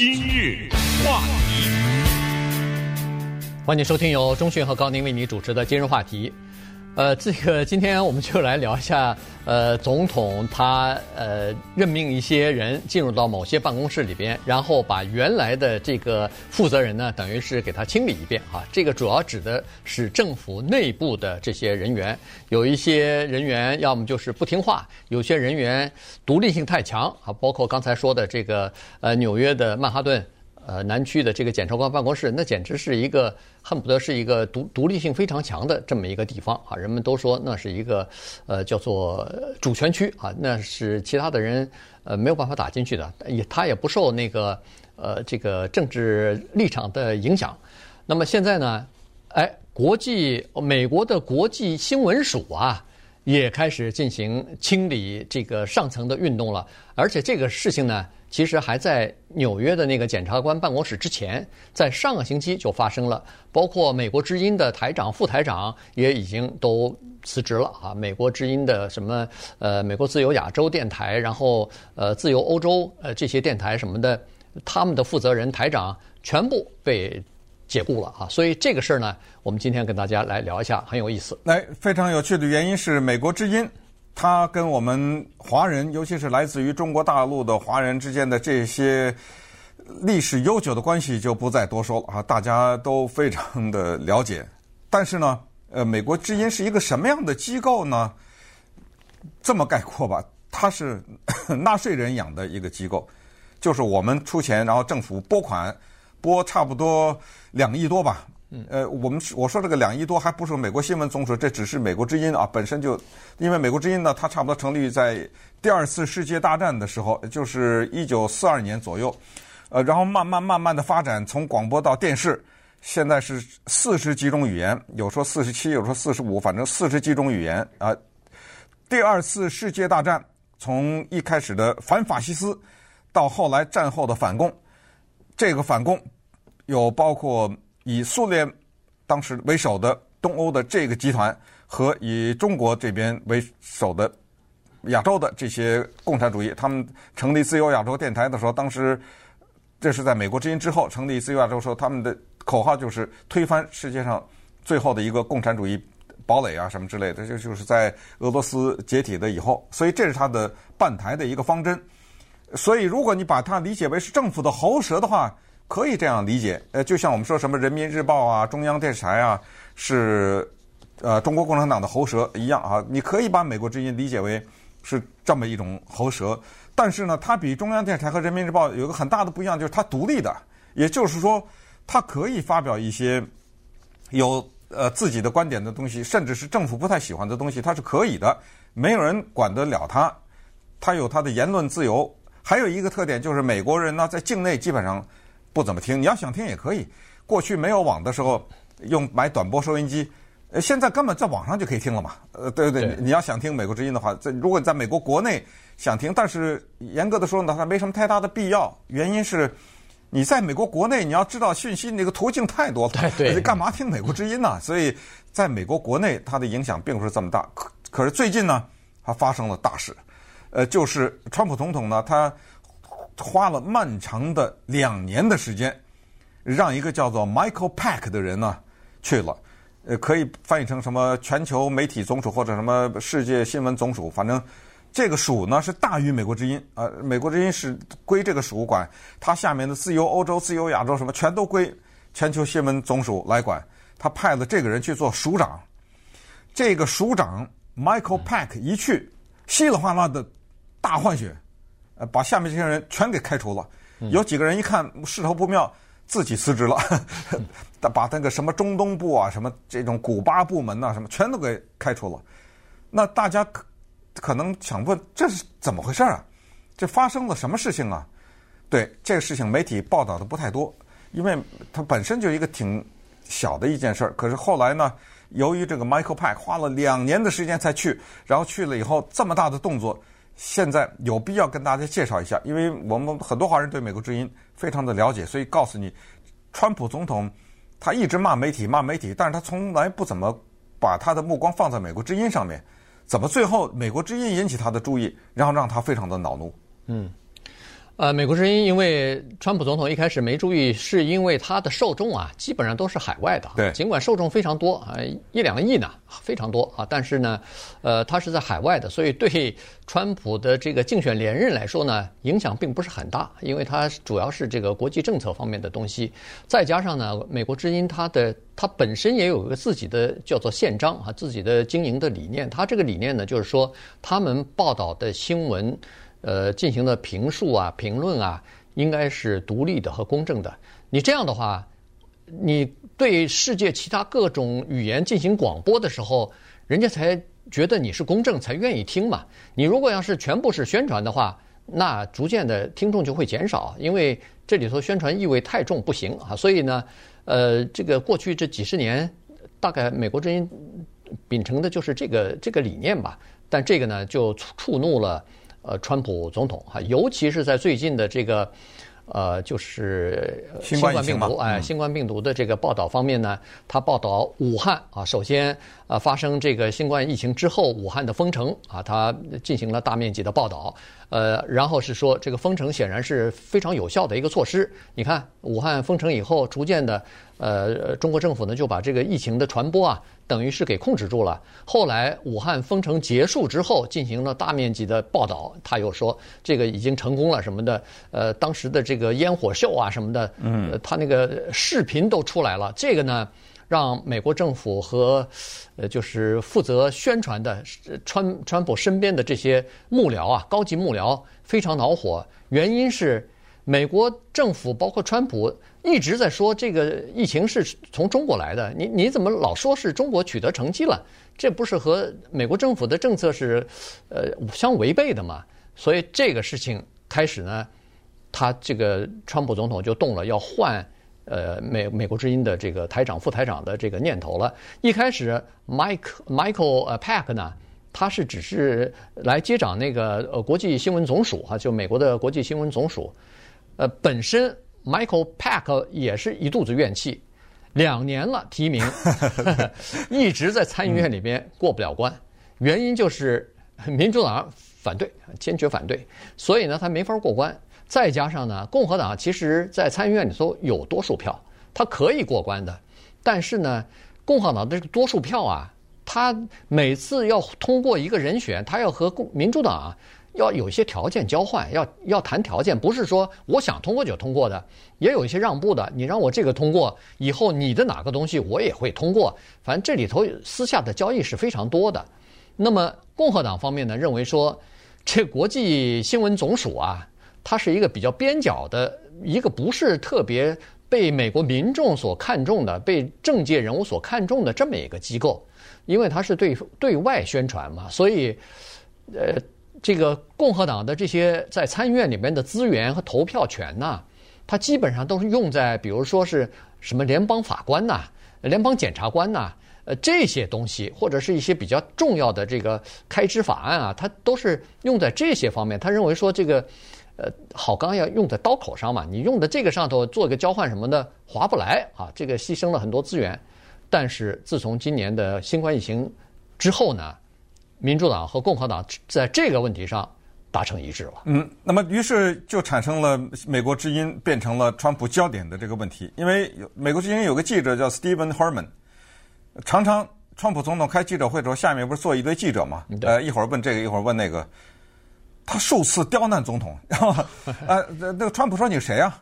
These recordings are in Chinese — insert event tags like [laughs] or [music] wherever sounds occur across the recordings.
今日话题，欢迎收听由钟讯和高宁为你主持的今日话题。呃，这个今天我们就来聊一下，呃，总统他呃任命一些人进入到某些办公室里边，然后把原来的这个负责人呢，等于是给他清理一遍啊。这个主要指的是政府内部的这些人员，有一些人员要么就是不听话，有些人员独立性太强啊，包括刚才说的这个呃纽约的曼哈顿。呃，南区的这个检察官办公室，那简直是一个恨不得是一个独独立性非常强的这么一个地方啊！人们都说那是一个呃叫做主权区啊，那是其他的人呃没有办法打进去的，也他也不受那个呃这个政治立场的影响。那么现在呢，哎，国际美国的国际新闻署啊，也开始进行清理这个上层的运动了，而且这个事情呢。其实还在纽约的那个检察官办公室之前，在上个星期就发生了，包括美国之音的台长、副台长也已经都辞职了啊。美国之音的什么呃，美国自由亚洲电台，然后呃，自由欧洲呃这些电台什么的，他们的负责人台长全部被解雇了啊。所以这个事儿呢，我们今天跟大家来聊一下，很有意思。来，非常有趣的原因是美国之音。他跟我们华人，尤其是来自于中国大陆的华人之间的这些历史悠久的关系，就不再多说了啊，大家都非常的了解。但是呢，呃，美国之音是一个什么样的机构呢？这么概括吧，它是纳税人养的一个机构，就是我们出钱，然后政府拨款，拨差不多两亿多吧。嗯，呃，我们我说这个两亿多还不是美国新闻总署，这只是美国之音啊，本身就，因为美国之音呢，它差不多成立于在第二次世界大战的时候，就是一九四二年左右，呃，然后慢慢慢慢的发展，从广播到电视，现在是四十几种语言，有说四十七，有说四十五，反正四十几种语言啊。第二次世界大战从一开始的反法西斯，到后来战后的反共，这个反共有包括。以苏联当时为首的东欧的这个集团和以中国这边为首的亚洲的这些共产主义，他们成立自由亚洲电台的时候，当时这是在美国之音之后成立自由亚洲的时候，他们的口号就是推翻世界上最后的一个共产主义堡垒啊什么之类的，这就是在俄罗斯解体的以后，所以这是他的办台的一个方针。所以如果你把它理解为是政府的喉舌的话，可以这样理解，呃，就像我们说什么人民日报啊、中央电视台啊，是呃中国共产党的喉舌一样啊。你可以把美国之音理解为是这么一种喉舌，但是呢，它比中央电视台和人民日报有个很大的不一样，就是它独立的，也就是说，它可以发表一些有呃自己的观点的东西，甚至是政府不太喜欢的东西，它是可以的，没有人管得了它，它有它的言论自由。还有一个特点就是美国人呢，在境内基本上。不怎么听，你要想听也可以。过去没有网的时候，用买短波收音机，呃，现在根本在网上就可以听了嘛。呃，对对对，你要想听美国之音的话，在如果你在美国国内想听，但是严格的说呢，它没什么太大的必要。原因是，你在美国国内你要知道讯息那个途径太多了，对 [laughs] 对，干嘛听美国之音呢？所以在美国国内它的影响并不是这么大。可可是最近呢，它发生了大事，呃，就是川普总统呢，他。花了漫长的两年的时间，让一个叫做 Michael Pack 的人呢去了，呃，可以翻译成什么全球媒体总署或者什么世界新闻总署，反正这个署呢是大于美国之音，呃，美国之音是归这个署管，它下面的自由欧洲、自由亚洲什么全都归全球新闻总署来管。他派了这个人去做署长，这个署长 Michael Pack 一去，稀里哗啦的大换血。呃，把下面这些人全给开除了。有几个人一看势头不妙，自己辞职了。他 [laughs] 把那个什么中东部啊、什么这种古巴部门呐、什么全都给开除了。那大家可可能想问，这是怎么回事啊？这发生了什么事情啊？对，这个事情媒体报道的不太多，因为它本身就一个挺小的一件事儿。可是后来呢，由于这个 Michael Pack 花了两年的时间才去，然后去了以后这么大的动作。现在有必要跟大家介绍一下，因为我们很多华人对美国之音非常的了解，所以告诉你，川普总统他一直骂媒体骂媒体，但是他从来不怎么把他的目光放在美国之音上面，怎么最后美国之音引起他的注意，然后让他非常的恼怒？嗯，呃，美国之音因为川普总统一开始没注意，是因为他的受众啊，基本上都是海外的。对，尽管受众非常多啊，一两个亿呢，非常多啊，但是呢，呃，他是在海外的，所以对川普的这个竞选连任来说呢，影响并不是很大，因为它主要是这个国际政策方面的东西，再加上呢，美国之音它的它本身也有一个自己的叫做宪章啊，自己的经营的理念，它这个理念呢，就是说他们报道的新闻。呃，进行的评述啊、评论啊，应该是独立的和公正的。你这样的话，你对世界其他各种语言进行广播的时候，人家才觉得你是公正，才愿意听嘛。你如果要是全部是宣传的话，那逐渐的听众就会减少，因为这里头宣传意味太重，不行啊。所以呢，呃，这个过去这几十年，大概美国之音秉承的就是这个这个理念吧。但这个呢，就触怒了。呃，川普总统哈，尤其是在最近的这个，呃，就是新冠病毒，哎，新冠病毒的这个报道方面呢，他报道武汉啊，首先啊发生这个新冠疫情之后，武汉的封城啊，他进行了大面积的报道，呃，然后是说这个封城显然是非常有效的一个措施。你看，武汉封城以后，逐渐的，呃，中国政府呢就把这个疫情的传播啊。等于是给控制住了。后来武汉封城结束之后，进行了大面积的报道，他又说这个已经成功了什么的。呃，当时的这个烟火秀啊什么的，嗯，他那个视频都出来了。这个呢，让美国政府和呃就是负责宣传的川川普身边的这些幕僚啊，高级幕僚非常恼火。原因是美国政府包括川普。一直在说这个疫情是从中国来的，你你怎么老说是中国取得成绩了？这不是和美国政府的政策是呃相违背的吗？所以这个事情开始呢，他这个川普总统就动了要换呃美美国之音的这个台长副台长的这个念头了。一开始，Mike Michael 呃 Pack 呢，他是只是来接掌那个呃国际新闻总署哈，就美国的国际新闻总署，呃本身。Michael Pack 也是一肚子怨气，两年了提名，[laughs] 一直在参议院里边过不了关，原因就是民主党反对，坚决反对，所以呢他没法过关。再加上呢，共和党其实在参议院里头有多数票，他可以过关的，但是呢，共和党的这个多数票啊，他每次要通过一个人选，他要和共民主党啊。要有一些条件交换，要要谈条件，不是说我想通过就通过的，也有一些让步的。你让我这个通过，以后你的哪个东西我也会通过。反正这里头私下的交易是非常多的。那么共和党方面呢，认为说这国际新闻总署啊，它是一个比较边角的一个，不是特别被美国民众所看重的，被政界人物所看重的这么一个机构，因为它是对对外宣传嘛，所以呃。这个共和党的这些在参议院里面的资源和投票权呐，它基本上都是用在，比如说是什么联邦法官呐、联邦检察官呐，呃这些东西，或者是一些比较重要的这个开支法案啊，它都是用在这些方面。他认为说这个，呃，好钢要用在刀口上嘛，你用在这个上头做个交换什么的划不来啊，这个牺牲了很多资源。但是自从今年的新冠疫情之后呢，民主党和共和党在这个问题上达成一致了。嗯，那么于是就产生了美国之音变成了川普焦点的这个问题。因为美国之音有个记者叫 Stephen Herman，常常川普总统开记者会的时候，下面不是坐一堆记者嘛？呃，一会儿问这个，一会儿问那个。他数次刁难总统，[laughs] 然后呃，那个川普说：“你是谁啊？”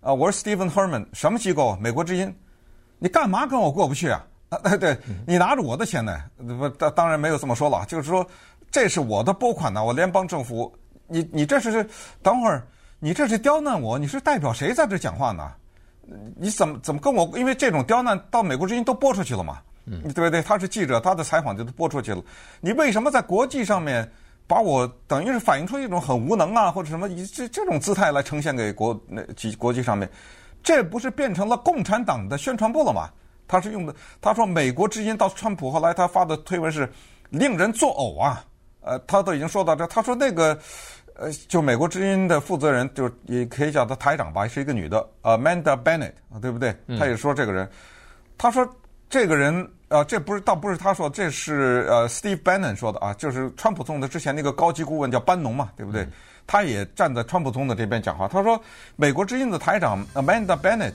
啊，我是 Stephen Herman，什么机构？美国之音。你干嘛跟我过不去啊？啊，[laughs] 对，你拿着我的钱呢？不，当当然没有这么说了。就是说，这是我的拨款呢，我联邦政府，你你这是等会儿，你这是刁难我，你是代表谁在这讲话呢？你怎么怎么跟我？因为这种刁难到美国之音都播出去了嘛，对不对？他是记者，他的采访就都播出去了。你为什么在国际上面把我等于是反映出一种很无能啊，或者什么以这这种姿态来呈现给国那国际上面？这不是变成了共产党的宣传部了吗？他是用的，他说美国之音到川普后来他发的推文是令人作呕啊，呃，他都已经说到这，他说那个呃，就美国之音的负责人，就也可以叫他台长吧，是一个女的，Amanda Bennett，对不对？他也说这个人，他说这个人啊，这不是倒不是他说，这是呃 Steve Bannon 说的啊，就是川普总统之前那个高级顾问叫班农嘛，对不对？他也站在川普总统这边讲话。他说，美国之音的台长 Amanda Bennett，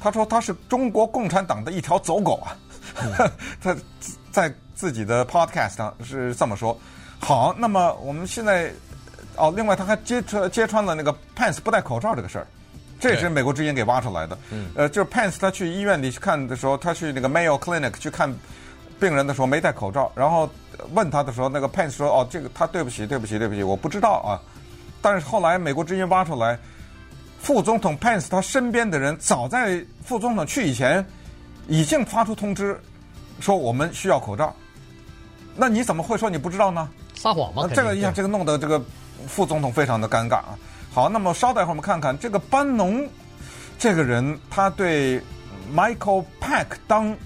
他说他是中国共产党的一条走狗啊。嗯、[laughs] 他在自己的 podcast 上是这么说。好，那么我们现在哦，另外他还揭穿揭穿了那个 Pence 不戴口罩这个事儿。这也是美国之音给挖出来的。嗯，呃，就是 Pence 他去医院里去看的时候，他去那个 Mayo Clinic 去看病人的时候没戴口罩，然后问他的时候，那个 Pence 说：“哦，这个他对不起，对不起，对不起，我不知道啊。”但是后来美国之音挖出来，副总统 Pence 他身边的人早在副总统去以前已经发出通知，说我们需要口罩。那你怎么会说你不知道呢？撒谎吗？这个一下，这个弄得这个副总统非常的尴尬啊。好，那么稍等一会儿，我们看看这个班农这个人，他对 Michael Pack 当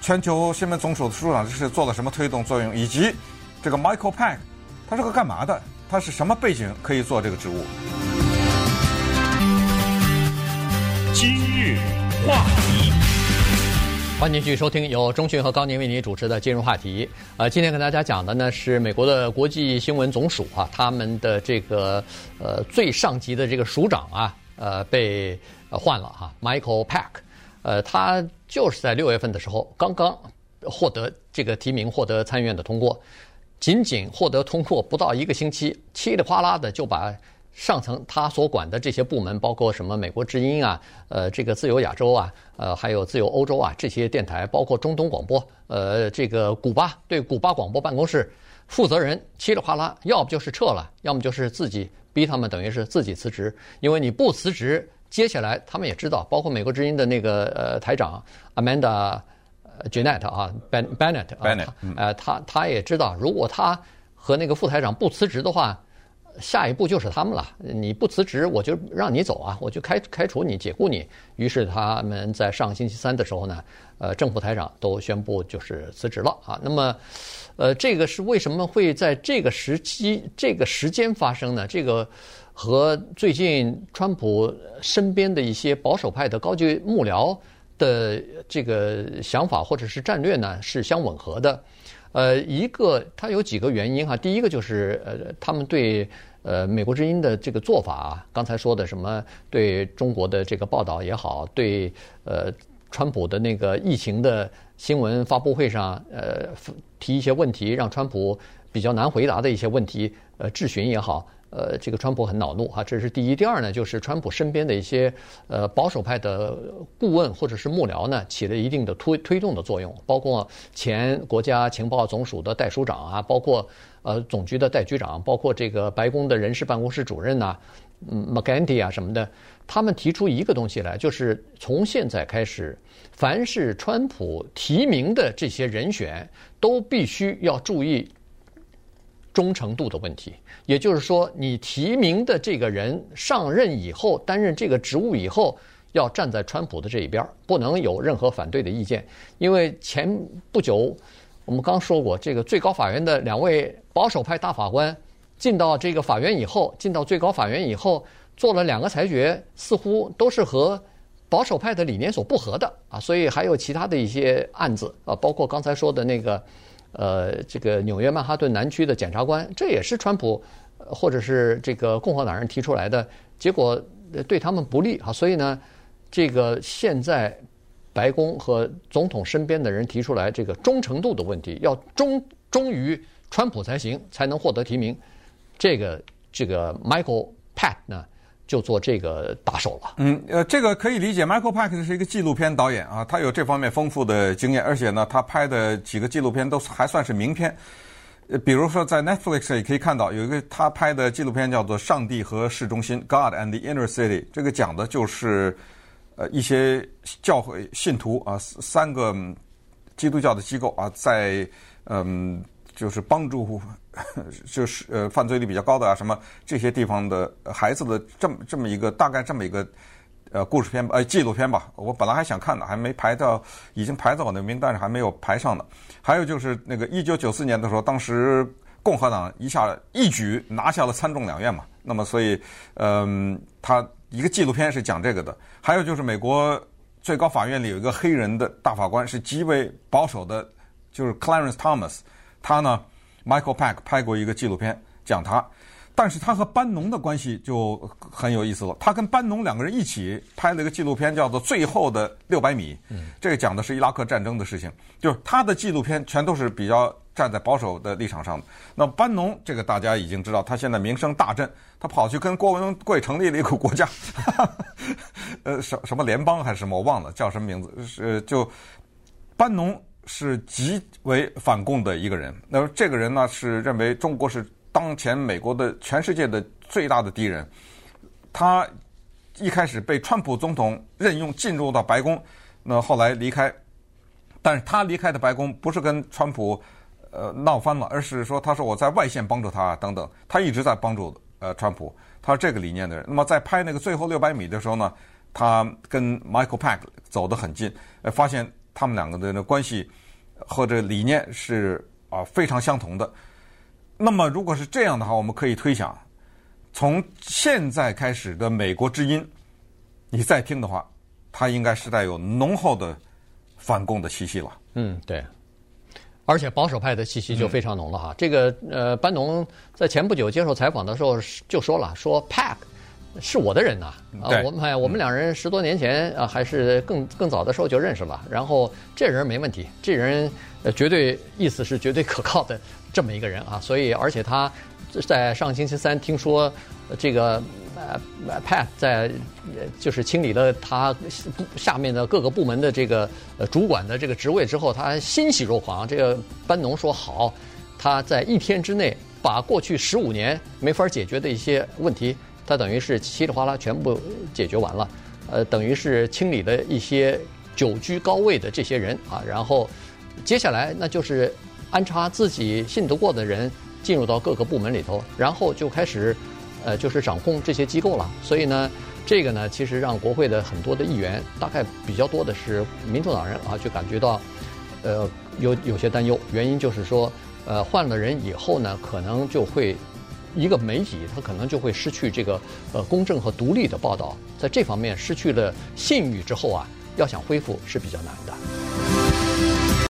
全球新闻总署的署长是做了什么推动作用，以及这个 Michael Pack 他是个干嘛的？他是什么背景可以做这个职务？话题。欢迎继续收听由中讯和高宁为您主持的金融话题。呃，今天跟大家讲的呢是美国的国际新闻总署啊，他们的这个呃最上级的这个署长啊，呃被换了哈，Michael Pack，呃，他就是在六月份的时候刚刚获得这个提名，获得参议院的通过，仅仅获得通过不到一个星期，稀里哗啦的就把。上层他所管的这些部门，包括什么美国之音啊，呃，这个自由亚洲啊，呃，还有自由欧洲啊，这些电台，包括中东广播，呃，这个古巴对古巴广播办公室负责人，稀里哗啦，要不就是撤了，要么就是自己逼他们，等于是自己辞职，因为你不辞职，接下来他们也知道，包括美国之音的那个呃台长 Amanda Jeanette 啊，Bennett，Bennett，呃，他他也知道，如果他和那个副台长不辞职的话。下一步就是他们了。你不辞职，我就让你走啊，我就开开除你，解雇你。于是他们在上星期三的时候呢，呃，政府台长都宣布就是辞职了啊。那么，呃，这个是为什么会在这个时期、这个时间发生呢？这个和最近川普身边的一些保守派的高级幕僚的这个想法或者是战略呢是相吻合的。呃，一个它有几个原因哈。第一个就是呃，他们对呃美国之音的这个做法啊，刚才说的什么对中国的这个报道也好，对呃川普的那个疫情的新闻发布会上呃提一些问题，让川普比较难回答的一些问题呃质询也好。呃，这个川普很恼怒哈，这是第一。第二呢，就是川普身边的一些呃保守派的顾问或者是幕僚呢，起了一定的推推动的作用，包括前国家情报总署的代署长啊，包括呃总局的代局长，包括这个白宫的人事办公室主任呐，嗯，McEntee 啊什么的，他们提出一个东西来，就是从现在开始，凡是川普提名的这些人选，都必须要注意。忠诚度的问题，也就是说，你提名的这个人上任以后，担任这个职务以后，要站在川普的这一边，不能有任何反对的意见。因为前不久我们刚说过，这个最高法院的两位保守派大法官进到这个法院以后，进到最高法院以后，做了两个裁决，似乎都是和保守派的理念所不合的啊。所以还有其他的一些案子啊，包括刚才说的那个。呃，这个纽约曼哈顿南区的检察官，这也是川普或者是这个共和党人提出来的，结果对他们不利啊。所以呢，这个现在白宫和总统身边的人提出来这个忠诚度的问题，要忠忠于川普才行，才能获得提名。这个这个 Michael Pat 呢？就做这个打手了。嗯，呃，这个可以理解。Michael Pack 是一个纪录片导演啊，他有这方面丰富的经验，而且呢，他拍的几个纪录片都还算是名片。呃，比如说在 Netflix 也可以看到有一个他拍的纪录片叫做《上帝和市中心》（God and the Inner City），这个讲的就是呃一些教会信徒啊，三个基督教的机构啊，在嗯。就是帮助，[laughs] 就是呃犯罪率比较高的啊，什么这些地方的孩子的这么这么一个大概这么一个呃故事片呃纪录片吧。我本来还想看的，还没排到，已经排在我的名单上，还没有排上呢。还有就是那个一九九四年的时候，当时共和党一下一举拿下了参众两院嘛。那么所以嗯、他一个纪录片是讲这个的。还有就是美国最高法院里有一个黑人的大法官，是极为保守的，就是 Clarence Thomas。他呢，Michael Pack 拍过一个纪录片讲他，但是他和班农的关系就很有意思了。他跟班农两个人一起拍了一个纪录片，叫做《最后的六百米》。嗯，这个讲的是伊拉克战争的事情。就是他的纪录片全都是比较站在保守的立场上的。那班农这个大家已经知道，他现在名声大振，他跑去跟郭文贵成立了一个国家，[laughs] 呃，什什么联邦还是什么，我忘了叫什么名字。是就班农是极为反共的一个人。那么这个人呢，是认为中国是。当前美国的全世界的最大的敌人，他一开始被川普总统任用进入到白宫，那后来离开，但是他离开的白宫不是跟川普呃闹翻了，而是说他说我在外线帮助他等等，他一直在帮助呃川普，他是这个理念的人。那么在拍那个最后六百米的时候呢，他跟 Michael Pack 走得很近，呃，发现他们两个的关系或者理念是啊非常相同的。那么，如果是这样的话，我们可以推想，从现在开始的美国之音，你再听的话，它应该是带有浓厚的反共的气息了。嗯，对，而且保守派的气息就非常浓了哈。这个呃，班农在前不久接受采访的时候就说了，说 PAC 是我的人呐，啊，对我们哎，我们两人十多年前啊，还是更更早的时候就认识了。然后这人没问题，这人呃绝对意思是绝对可靠的。这么一个人啊，所以而且他在上星期三听说这个呃 Pat 在就是清理了他下面的各个部门的这个呃主管的这个职位之后，他欣喜若狂。这个班农说好，他在一天之内把过去十五年没法解决的一些问题，他等于是稀里哗啦全部解决完了，呃，等于是清理了一些久居高位的这些人啊，然后接下来那就是。安插自己信得过的人进入到各个部门里头，然后就开始，呃，就是掌控这些机构了。所以呢，这个呢，其实让国会的很多的议员，大概比较多的是民主党人啊，就感觉到，呃，有有些担忧。原因就是说，呃，换了人以后呢，可能就会一个媒体，它可能就会失去这个呃公正和独立的报道，在这方面失去了信誉之后啊，要想恢复是比较难的。